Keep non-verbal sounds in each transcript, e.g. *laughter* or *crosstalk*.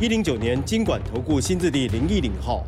一零九年经管投顾新字第零一零号。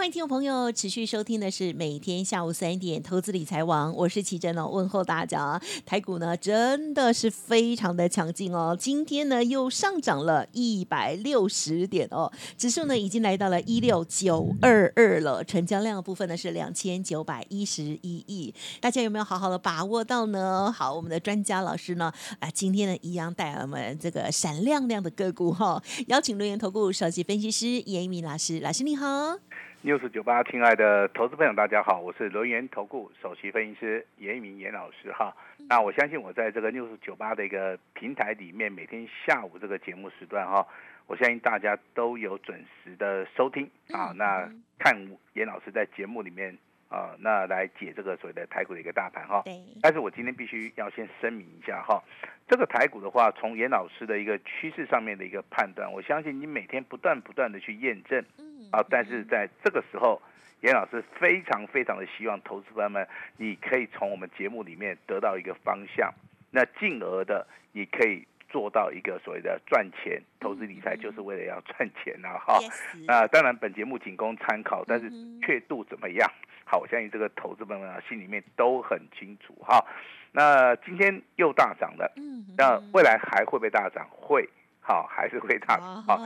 欢迎听众朋友持续收听的是每天下午三点投资理财网，我是奇珍哦，问候大家。台股呢真的是非常的强劲哦，今天呢又上涨了一百六十点哦，指数呢已经来到了一六九二二了，成交量的部分呢是两千九百一十一亿，大家有没有好好的把握到呢？好，我们的专家老师呢啊，今天呢一样带我们这个闪亮亮的个股哈，邀请留言投顾首席分析师严一鸣老师，老师你好。News 九八，亲爱的投资朋友，大家好，我是轮源投顾首席分析师严一鸣严老师哈。那我相信我在这个 news 九八的一个平台里面，每天下午这个节目时段哈，我相信大家都有准时的收听啊。那看严老师在节目里面啊，那来解这个所谓的台股的一个大盘哈。但是我今天必须要先声明一下哈，这个台股的话，从严老师的一个趋势上面的一个判断，我相信你每天不断不断的去验证。啊！但是在这个时候，严老师非常非常的希望投资朋友们，你可以从我们节目里面得到一个方向，那进而的你可以做到一个所谓的赚钱。投资理财就是为了要赚钱呐！哈，啊，当然本节目仅供参考，但是确度怎么样？好，我相信这个投资朋友们心里面都很清楚哈。那今天又大涨了，那未来还会不会大涨？会。好，还是会大好。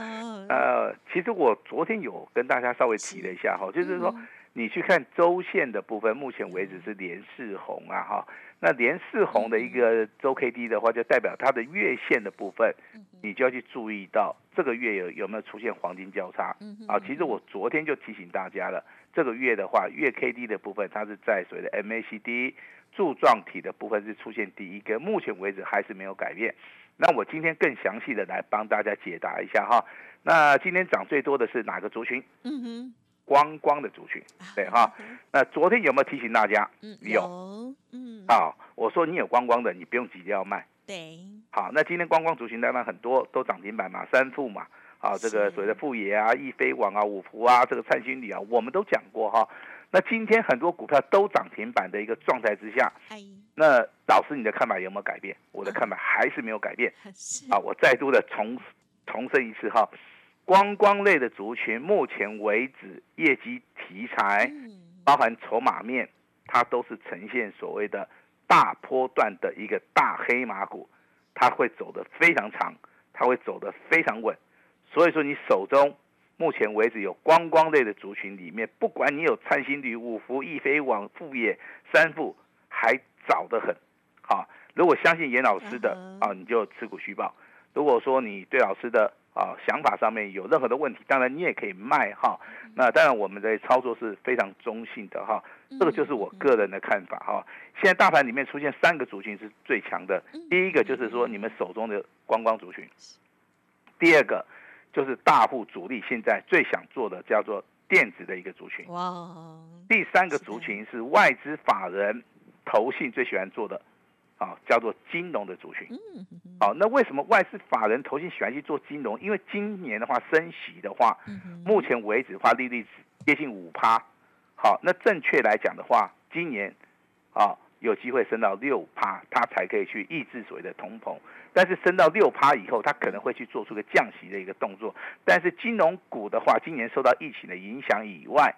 呃，其实我昨天有跟大家稍微提了一下哈，就是说你去看周线的部分，目前为止是连四红啊哈。那连四红的一个周 K D 的话，就代表它的月线的部分，你就要去注意到这个月有有没有出现黄金交叉啊。其实我昨天就提醒大家了，这个月的话，月 K D 的部分它是在所谓的 M A C D 柱状体的部分是出现第一根，目前为止还是没有改变。那我今天更详细的来帮大家解答一下哈。那今天涨最多的是哪个族群？嗯哼，光光的族群，对哈。那昨天有没有提醒大家？嗯，有。嗯，好，我说你有光光的，你不用急着要卖。对。好，那今天光光族群当然很多都涨停板嘛，三富嘛，啊，这个所谓的富野啊、易飞网啊、五福啊、这个灿星里啊，我们都讲过哈。那今天很多股票都涨停板的一个状态之下，那老师你的看法有没有改变？我的看法还是没有改变。*laughs* 啊，我再度的重重申一次哈，观光类的族群，目前为止业绩题材，包含筹码面，它都是呈现所谓的大波段的一个大黑马股，它会走得非常长，它会走得非常稳。所以说你手中。目前为止，有观光类的族群里面，不管你有灿星旅、五福、易飞网、富业、三富，还早得很。好，如果相信严老师的啊，你就持股续报；如果说你对老师的啊想法上面有任何的问题，当然你也可以卖哈。那当然我们的操作是非常中性的哈，这个就是我个人的看法哈。现在大盘里面出现三个族群是最强的，第一个就是说你们手中的观光族群，第二个。就是大户主力现在最想做的叫做电子的一个族群。哇！第三个族群是外资法人投信最喜欢做的，啊，叫做金融的族群。嗯。好，那为什么外资法人投信喜欢去做金融？因为今年的话升息的话，目前为止的话利率接近五趴。好，那正确来讲的话，今年啊。有机会升到六趴，它才可以去抑制所谓的通膨。但是升到六趴以后，它可能会去做出个降息的一个动作。但是金融股的话，今年受到疫情的影响以外，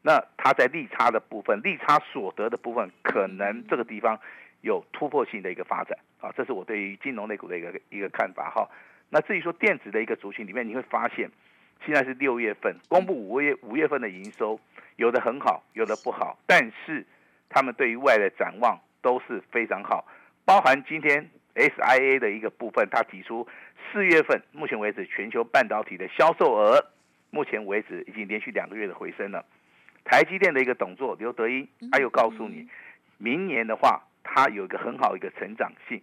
那它在利差的部分、利差所得的部分，可能这个地方有突破性的一个发展啊。这是我对于金融类股的一个一个看法哈。那至于说电子的一个族群里面，你会发现现在是六月份公布五月五月份的营收，有的很好，有的不好，但是。他们对于未来的展望都是非常好，包含今天 SIA 的一个部分，他提出四月份目前为止全球半导体的销售额，目前为止已经连续两个月的回升了。台积电的一个董座，刘德英他又告诉你，明年的话，它有一个很好一个成长性。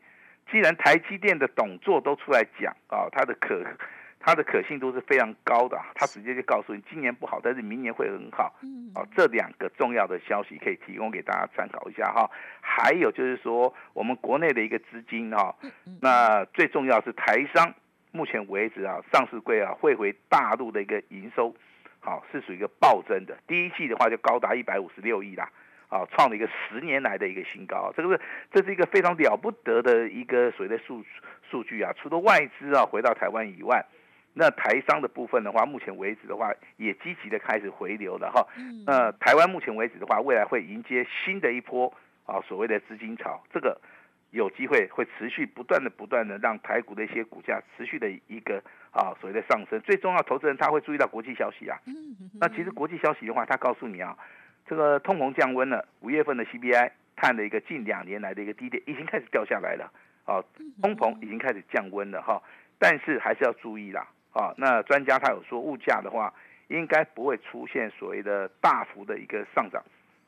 既然台积电的董座都出来讲啊，它的可它的可信度是非常高的，它直接就告诉你今年不好，但是明年会很好。嗯，哦，这两个重要的消息可以提供给大家参考一下哈。还有就是说，我们国内的一个资金哈，那最重要是台商，目前为止啊，上市柜啊汇回大陆的一个营收，好是属于一个暴增的。第一季的话就高达一百五十六亿啦，啊，创了一个十年来的一个新高。这个是这是一个非常了不得的一个所谓的数数据啊。除了外资啊回到台湾以外，那台商的部分的话，目前为止的话也积极的开始回流了哈。那台湾目前为止的话，未来会迎接新的一波啊所谓的资金潮，这个有机会会持续不断的不断的让台股的一些股价持续的一个啊所谓的上升。最重要，投资人他会注意到国际消息啊。那其实国际消息的话，他告诉你啊，这个通膨降温了，五月份的 CPI 探了一个近两年来的一个低点，已经开始掉下来了。啊，通膨已经开始降温了哈，但是还是要注意啦。啊，那专家他有说，物价的话应该不会出现所谓的大幅的一个上涨，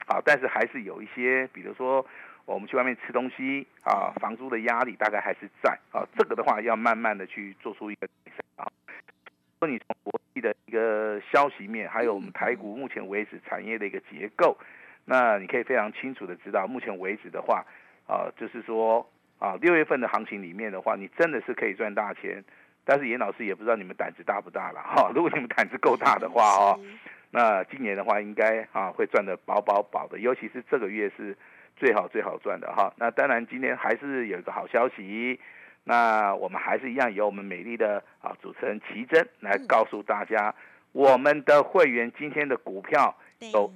啊，但是还是有一些，比如说我们去外面吃东西啊，房租的压力大概还是在啊，这个的话要慢慢的去做出一个改善啊。说你从国际的一个消息面，还有我们台股目前为止产业的一个结构，那你可以非常清楚的知道，目前为止的话，啊，就是说啊，六月份的行情里面的话，你真的是可以赚大钱。但是严老师也不知道你们胆子大不大了哈。*laughs* 如果你们胆子够大的话哦，那今年的话应该啊会赚的饱饱饱的，尤其是这个月是最好最好赚的哈。那当然今天还是有一个好消息，那我们还是一样由我们美丽的啊主持人奇珍来告诉大家，我们的会员今天的股票有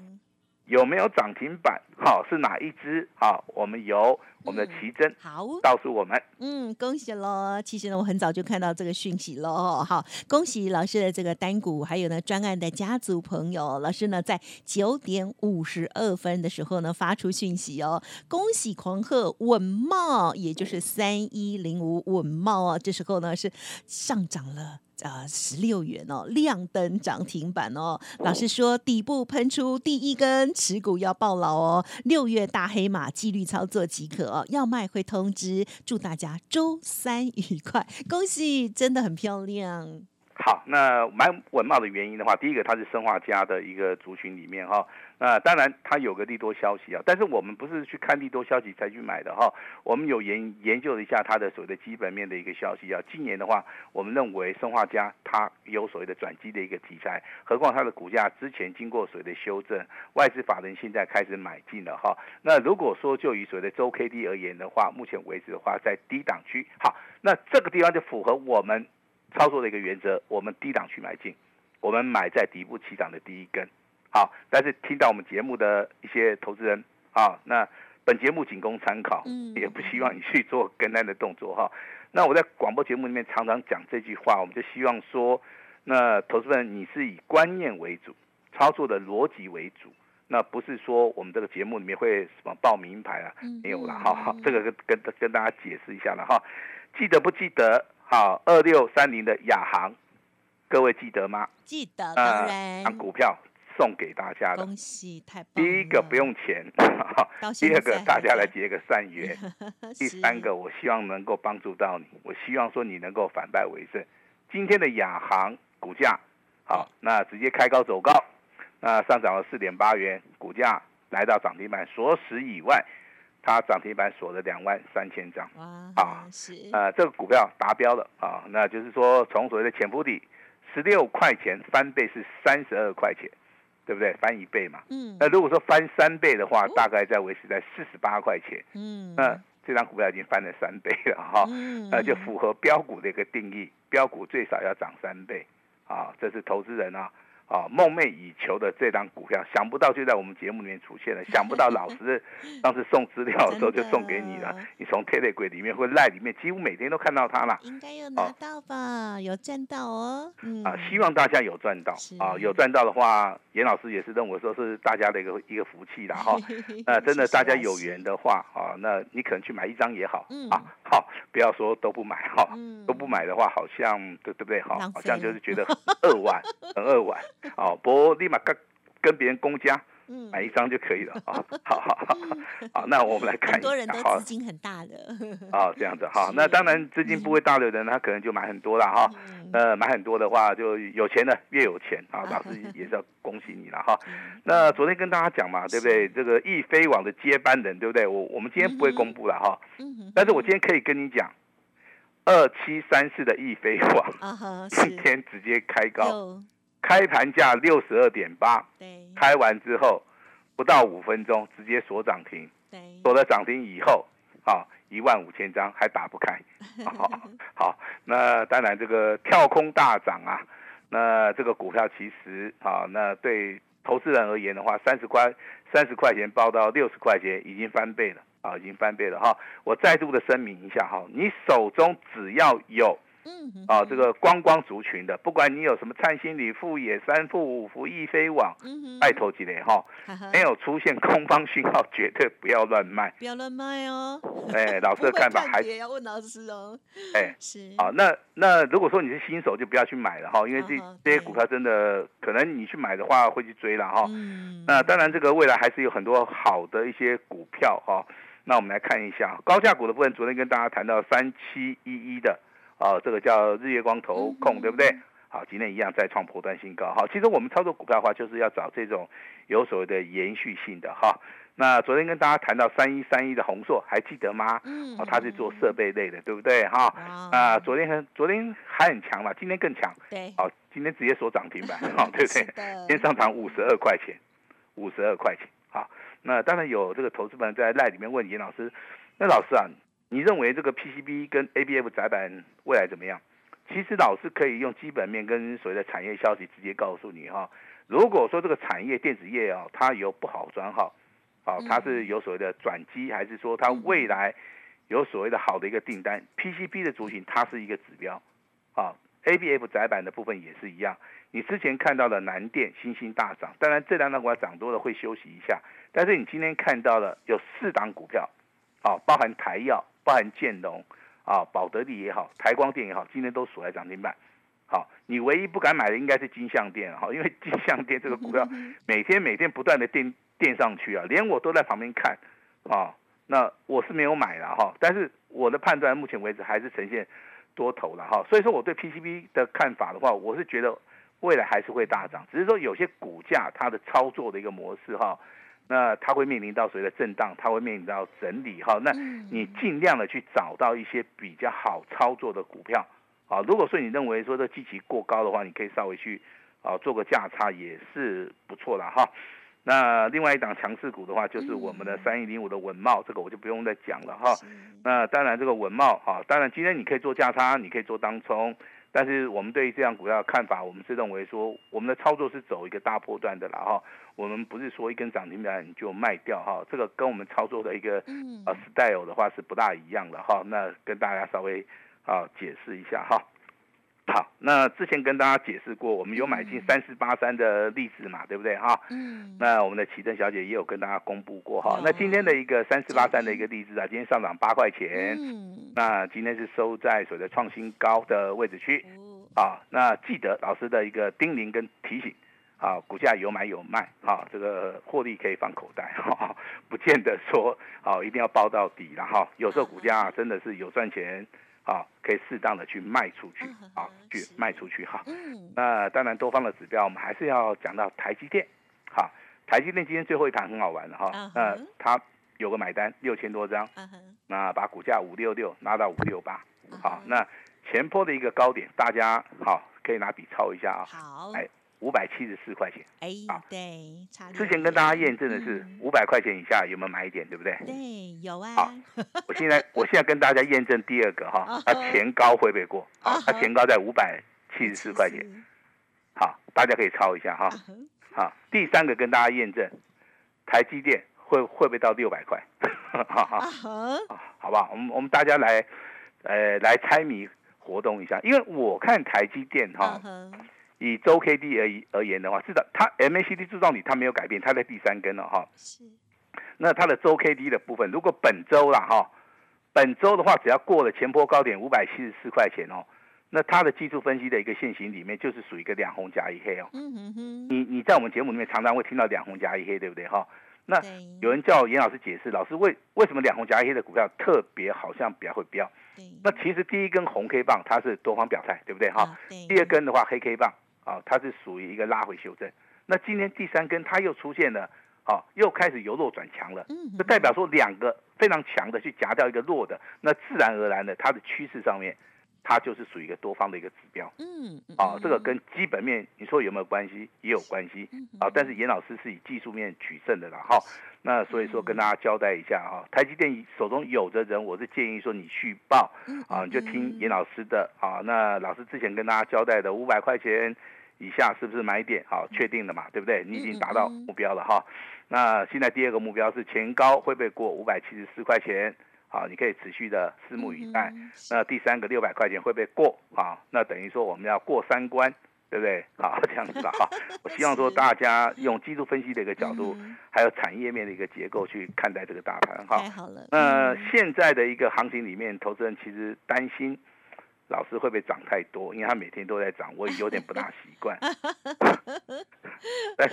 有没有涨停板？好，是哪一只？好，我们由我们的奇珍好告诉我们。嗯，恭喜喽！其实呢，我很早就看到这个讯息喽。好，恭喜老师的这个单股，还有呢专案的家族朋友。老师呢在九点五十二分的时候呢发出讯息哦，恭喜狂贺稳茂，也就是三一零五稳茂啊，这时候呢是上涨了。啊，十六元哦，亮灯涨停板哦。老师说底部喷出第一根，持股要抱牢哦。六月大黑马，纪律操作即可哦。要卖会通知。祝大家周三愉快，恭喜，真的很漂亮。好，那买稳茂的原因的话，第一个它是生化家的一个族群里面哈，那当然它有个利多消息啊，但是我们不是去看利多消息才去买的哈，我们有研研究了一下它的所谓的基本面的一个消息啊，今年的话，我们认为生化家它有所谓的转机的一个题材，何况它的股价之前经过所谓的修正，外资法人现在开始买进了哈，那如果说就以所谓的周 K D 而言的话，目前为止的话在低档区，好，那这个地方就符合我们。操作的一个原则，我们低档去买进，我们买在底部起涨的第一根，好。但是听到我们节目的一些投资人啊，那本节目仅供参考，也不希望你去做跟单的动作哈。那我在广播节目里面常常讲这句话，我们就希望说，那投资人你是以观念为主，操作的逻辑为主，那不是说我们这个节目里面会什么报名牌啊，没有了哈。这个跟跟跟大家解释一下了哈，记得不记得？好，二六三零的亚航，各位记得吗？记得，当然。股票送给大家的，恭喜，太棒！第一个不用钱，*laughs* 第二个大家来结个善缘，第三个 *laughs* 我希望能够帮助到你，我希望说你能够反败为胜。今天的亚航股价，好，那直接开高走高，那上涨了四点八元，股价来到涨停板锁死以外。它涨停板锁了两万三千张，啊，是，呃，这个股票达标了啊，那就是说从所谓的潜伏底十六块钱翻倍是三十二块钱，对不对？翻一倍嘛，嗯，那如果说翻三倍的话，大概在维持在四十八块钱，嗯，那这张股票已经翻了三倍了哈，*laughs* 那就符合标股的一个定义，标股最少要涨三倍，啊，这是投资人啊。啊，梦寐以求的这张股票，想不到就在我们节目里面出现了。想不到老师 *laughs* 当时送资料的时候就送给你了。你从 Telegram 里面或赖里面，几乎每天都看到它了。应该有拿到吧？有赚到哦。啊，希望大家有赚到啊！有赚到的话，严老师也是认为说是大家的一个一个福气啦哈。*laughs* 那真的大家有缘的话啊，那你可能去买一张也好啊。好，不要说都不买哈，都不买的话，好像对对不对？好像就是觉得很扼腕，*laughs* 很扼腕。哦，不过立马跟跟别人公家，嗯买一张就可以了啊。*laughs* 好好好，好，那我们来看一下好多人都资金很大的，啊，这样子哈。*laughs* 那当然资金不会大的人，他可能就买很多了哈。嗯呃，买很多的话，就有钱的越有钱啊，老师 *laughs* 也是要恭喜你了哈。嗯那昨天跟大家讲嘛，对不对？这个易飞网的接班人，对不对？我我们今天不会公布了哈，但是我今天可以跟你讲，二七三四的易飞网今天直接开高，有开盘价六十二点八，对开完之后不到五分钟直接锁涨停，对锁了涨停以后，啊，一万五千张还打不开。好，*laughs* 好，那当然这个跳空大涨啊，那这个股票其实啊，那对投资人而言的话，三十块三十块钱报到六十块钱，已经翻倍了啊，已经翻倍了哈。我再度的声明一下哈，你手中只要有嗯哼啊这个观光族群的，不管你有什么灿星旅、富野、三富、五福、易飞网，嗯哼拜托几类哈，没有出现空方讯号，绝对不要乱卖。不要乱卖哦。哎，老师的 *laughs* 看法还是要问老师哦。哎。*laughs* 是好，那那如果说你是新手，就不要去买了哈，因为这这些股票真的可能你去买的话会去追了哈。嗯那当然，这个未来还是有很多好的一些股票哈。那我们来看一下高价股的部分，昨天跟大家谈到三七一一的啊，这个叫日月光投控，嗯对不对？好，今天一样再创波段新高。好，其实我们操作股票的话，就是要找这种有所谓的延续性的哈。那昨天跟大家谈到三一三一的宏硕，还记得吗？嗯哦，它是做设备类的，对不对？哈，哇啊，昨天很昨天还很强嘛，今天更强。对好，今天直接锁涨停板，好，对不对？今天上涨五十二块钱，五十二块钱。好，那当然有这个投资们在赖里面问严老师，那老师啊，你认为这个 PCB 跟 ABF 窄板未来怎么样？其实老师可以用基本面跟所谓的产业消息直接告诉你哈。如果说这个产业电子业啊，它有不好转好，好，它是有所谓的转机，还是说它未来有所谓的好的一个订单？PCB 的族群它是一个指标，啊，ABF 窄板的部分也是一样。你之前看到的南电、新兴大涨，当然这两档股票涨多了会休息一下，但是你今天看到了有四档股票，啊，包含台药、包含建龙、啊，宝德利也好，台光电也好，今天都锁在涨停板。好，你唯一不敢买的应该是金相店哈，因为 *laughs* 金相店这个股票每天每天不断的垫垫上去啊，连我都在旁边看啊。那我是没有买了哈，但是我的判断目前为止还是呈现多头了哈，所以说我对 PCB 的看法的话，我是觉得未来还是会大涨，只是说有些股价它的操作的一个模式哈，那它会面临到所谓的震荡，它会面临到整理哈，那嗯你尽量的去找到一些比较好操作的股票啊。如果说你认为说这基期过高的话，你可以稍微去啊做个价差也是不错的哈。那另外一档强势股的话，就是我们的三一零五的文茂，这个我就不用再讲了哈。那当然，这个文茂哈，当然今天你可以做价差，你可以做当冲，但是我们对于这样股票的看法，我们是认为说，我们的操作是走一个大波段的了哈，我们不是说一根涨停板你就卖掉哈，这个跟我们操作的一个嗯。呃 style 的话是不大一样的哈，那跟大家稍微啊解释一下哈。好，那之前跟大家解释过，我们有买进嗯三四八三的例子嘛，对不对哈？嗯那我们的启正小姐也有跟大家公布过哈有。那今天的一个三四八三的一个例子啊，今天上涨八块钱，嗯那今天是收在所谓的创新高的位置区哦啊。那记得老师的一个叮咛跟提醒啊，股价有买有卖啊，这个获利可以放口袋哈，不见得说啊一定要包到底了哈。有时候股价真的是有赚钱啊，可以适当的去卖出去啊，去卖出去哈。嗯那当然，多方的指标，我们还是要讲到台积电。好，台积电今天最后一盘很好玩的哈那它有个买单六千多张，那把股价五六六拉到五六八。好嗯，那前坡的一个高点，大家好可以拿笔抄一下啊，好哎五百七十四块钱。哎好对，差之前跟大家验证的是嗯五百块钱以下有没有买一点，对不对？对有啊好我现在 *laughs* 我现在跟大家验证第二个哈啊，它前高会不会过？啊，它前高在五百七十四块钱。好，大家可以抄一下哈好，第三个跟大家验证，台积电会会不会到六百块？*laughs* 好啊好哈好不好？我们我们大家来，呃，来猜谜活动一下，因为我看台积电哈以周 K D 而而言的话，是的，它 MACD 柱状体它没有改变，它在第三根了哈。是那它的周 K D 的部分，如果本周啦哈，本周的话只要过了前波高点五百七十四块钱哦，那它的技术分析的一个线型里面，就是属于一个两红加一黑哦。嗯哼哼，你你在我们节目里面常常会听到两红加一黑，对不对哈？那有人叫严老师解释，老师为为什么两红加一黑的股票特别好像比较会飙？对，那其实第一根红 K 棒它是多方表态，对不对哈？第二根的话黑 K 棒啊，它是属于一个拉回修正。那今天第三根它又出现了，啊，又开始由弱转强了，嗯哼这代表说两个非常强的去夹掉一个弱的，那自然而然的它的趋势上面，它就是属于一个多方的一个指标。嗯嗯啊，这个嗯跟基本面你说有没有关系？也有关系嗯啊。但是严老师是以技术面取胜的啦，哈。那所以说跟大家交代一下哈，台积电手中有的人，我是建议说你续报嗯啊，你就嗯听严老师的啊。那老师之前跟大家交代的五百块钱以下是不是买点？好，确定了嘛，对不对？你已经达到目标了哈。那现在第二个目标是前高会不会过五百七十四块钱？好，你可以持续的拭目以待。嗯那第三个六百块钱会不会过啊？那等于说我们要过三关，对不对？好，这样子的哈。*laughs* 我希望说大家用技术分析的一个角度，嗯还有产业面的一个结构去看待这个大盘哈太。好了，那嗯现在的一个行情里面，投资人其实担心老师会不会涨太多，因为他每天都在涨，我也有点不大习惯。*laughs* 但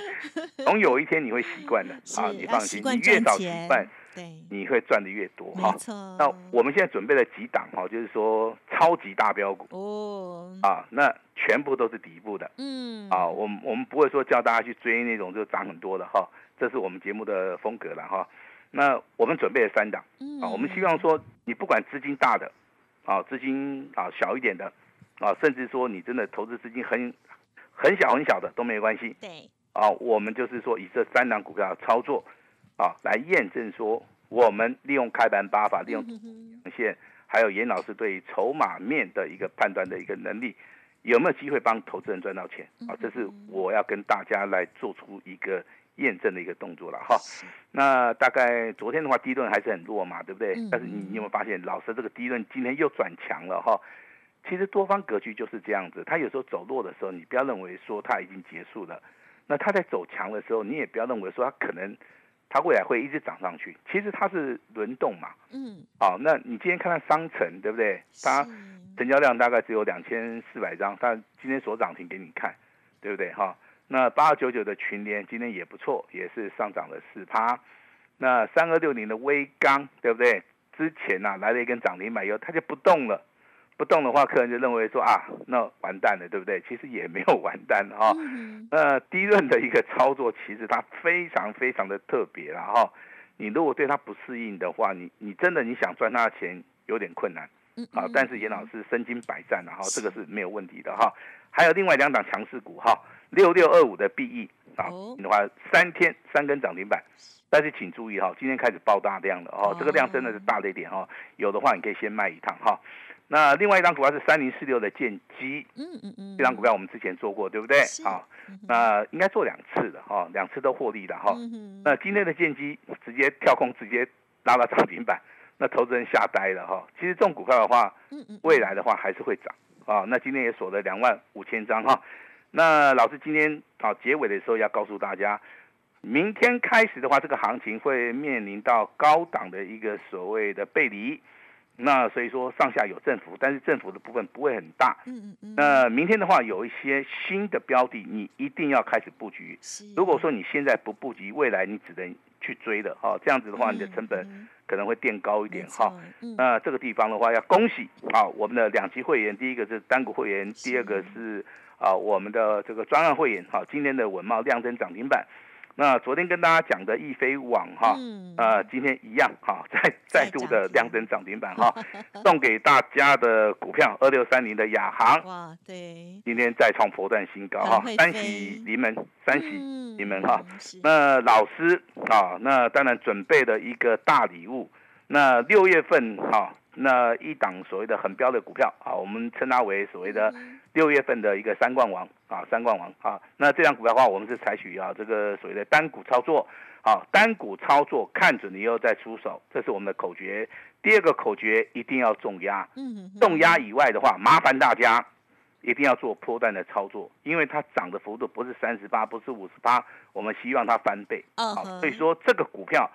总有一天你会习惯的 *laughs* 啊，你放心，你越早习惯，对，你会赚的越多哈。那我们现在准备了几档哈，就是说超级大标股哦，啊，那全部都是底部的嗯，啊。我们我们不会说叫大家去追那种就涨很多的哈，这是我们节目的风格了哈。那我们准备了三档嗯啊，我们希望说你不管资金大的啊，资金啊小一点的啊，甚至说你真的投资资金很很小很小的都没关系对，啊。我们就是说以这三档股票操作啊，来验证说我们利用开盘八法，利用嗯哼哼呈现，还有严老师对于筹码面的一个判断的一个能力，有没有机会帮投资人赚到钱啊？这是我要跟大家来做出一个验证的一个动作了哈。那大概昨天的话，第一轮还是很弱嘛，对不对嗯？但是你你有没有发现，老师这个第一轮今天又转强了哈？其实多方格局就是这样子，它有时候走弱的时候，你不要认为说它已经结束了，那它在走强的时候，你也不要认为说它可能它未来会一直涨上去，其实它是轮动嘛。嗯，好，那你今天看看商城，对不对？它成交量大概只有两千四百张，但今天所涨停给你看，对不对？哈，那八二九九的群联今天也不错，也是上涨了四趴。那三二六零的微钢，对不对？之前呐、来了一根涨停板以后，它就不动了。不动的话，客人就认为说啊，那完蛋了，对不对？其实也没有完蛋哈。嗯那第一轮的一个操作，其实它非常非常的特别了哈。你如果对它不适应的话，你你真的你想赚它的钱有点困难嗯啊。但是严老师身经百战然后这个是没有问题的哈。还有另外两档强势股哈，六六二五的 BE 啊哦，的话三天三根涨停板。但是请注意哈，今天开始爆大量了哦，这个量真的是大了一点哈。有的话你可以先卖一趟哈。那另外一张股票是三零四六的剑基，嗯嗯嗯，这张股票我们之前做过，对不对？是好，嗯那应该做两次的哈，两次都获利的哈。嗯那今天的剑机直接跳空，直接拉到涨停板，*laughs* 那投资人吓呆了哈。其实这种股票的话，未来的话还是会涨啊。那今天也锁了两万五千张哈。那老师今天啊结尾的时候要告诉大家，明天开始的话，这个行情会面临到高档的一个所谓的背离。那所以说上下有振幅，但是振幅的部分不会很大。嗯嗯嗯，那明天的话，有一些新的标的，你一定要开始布局。是如果说你现在不布局，未来你只能去追的哈、这样子的话，你的成本嗯可能会垫高一点哈。那这个地方的话，要恭喜啊，我们的两级会员，第一个是单股会员，第二个是啊我们的这个专案会员哈、今天的稳茂亮灯涨停板。那昨天跟大家讲的易飞网哈，嗯。呃，今天一样哈，再再度的亮灯涨停板哈，*laughs* 送给大家的股票二六三零的亚航，哇，对，今天再创波段新高哈，三喜临门，三喜嗯临门哈。那老师啊，那当然准备了一个大礼物。那六月份哈、那一档所谓的很标的股票啊，我们称它为所谓的嗯六月份的一个三冠王啊，三冠王啊。那这张股票的话，我们是采取啊这个所谓的单股操作，啊，单股操作看准了以后再出手，这是我们的口诀。第二个口诀一定要重压，嗯重压以外的话，麻烦大家一定要做波段的操作，因为它涨的幅度不是三十八，不是五十八，我们希望它翻倍。好，嗯哼所以说这个股票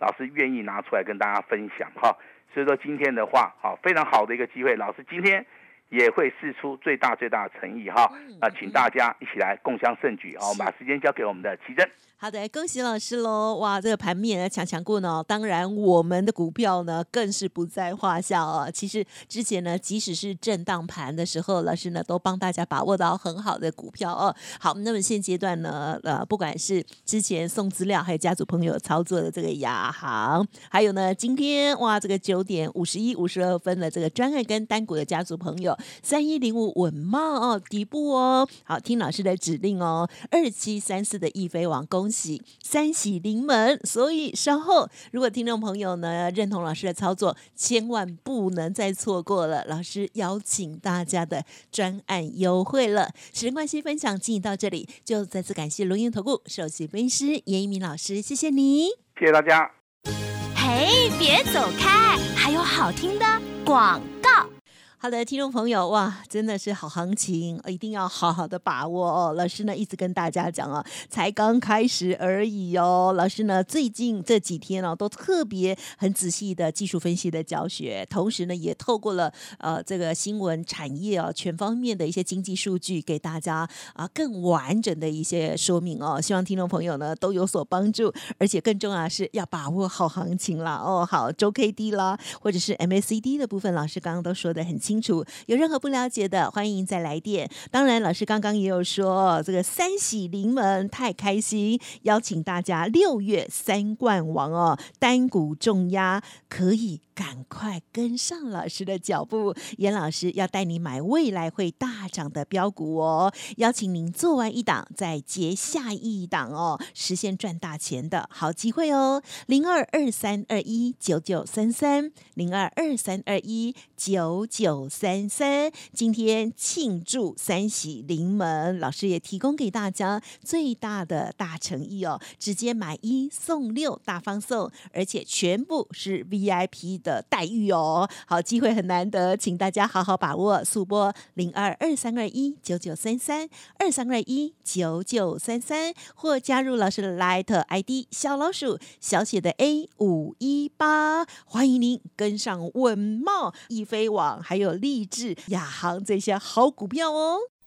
老师愿意拿出来跟大家分享哈。所以说今天的话，好非常好的一个机会，老师今天也会试出最大最大的诚意哈。那请大家一起来共襄盛举啊！我们把时间交给我们的奇珍。好的，恭喜老师喽！哇，这个盘面呢强强过呢，当然我们的股票呢更是不在话下哦。其实之前呢，即使是震荡盘的时候，老师呢都帮大家把握到很好的股票哦。好，那么现阶段呢，呃，不管是之前送资料，还有家族朋友操作的这个亚航，还有呢，今天哇，这个九点五十一、五十二分的这个专案跟单股的家族朋友，三一零五稳茂哦，底部哦，好听老师的指令哦，二七三四的易飞王，恭。喜三喜临门，所以稍后如果听众朋友呢认同老师的操作，千万不能再错过了。老师邀请大家的专案优惠了。时间关系，分享进行到这里，就再次感谢龙岩投顾首席分析师严一鸣老师，谢谢你，谢谢大家。嘿，别走开，还有好听的广告。好的，听众朋友，哇，真的是好行情，一定要好好的把握哦。老师呢一直跟大家讲啊，才刚开始而已哦。老师呢最近这几天哦，都特别很仔细的技术分析的教学，同时呢也透过了呃这个新闻产业啊全方面的一些经济数据，给大家啊更完整的一些说明哦。希望听众朋友呢都有所帮助，而且更重要是要把握好行情啦哦。好，周 K D 啦，或者是 M A C D 的部分，老师刚刚都说的很清。清楚，有任何不了解的，欢迎再来电。当然，老师刚刚也有说，这个三喜临门，太开心，邀请大家六月三冠王哦，单股重压可以。赶快跟上老师的脚步，严老师要带你买未来会大涨的标股哦！邀请您做完一档再接下一档哦，实现赚大钱的好机会哦！零二二三二一九九三三，零二二三二一九九三三，今天庆祝三喜临门，老师也提供给大家最大的大诚意哦，直接买一送六，大方送，而且全部是 VIP 的。的待遇哦，好机会很难得，请大家好好把握。速播零二二三二一九九三三二三二一九九三三，或加入老师的 Light ID 小老鼠小写的 A 五一八，欢迎您跟上稳茂、易飞网还有励志、亚航这些好股票哦。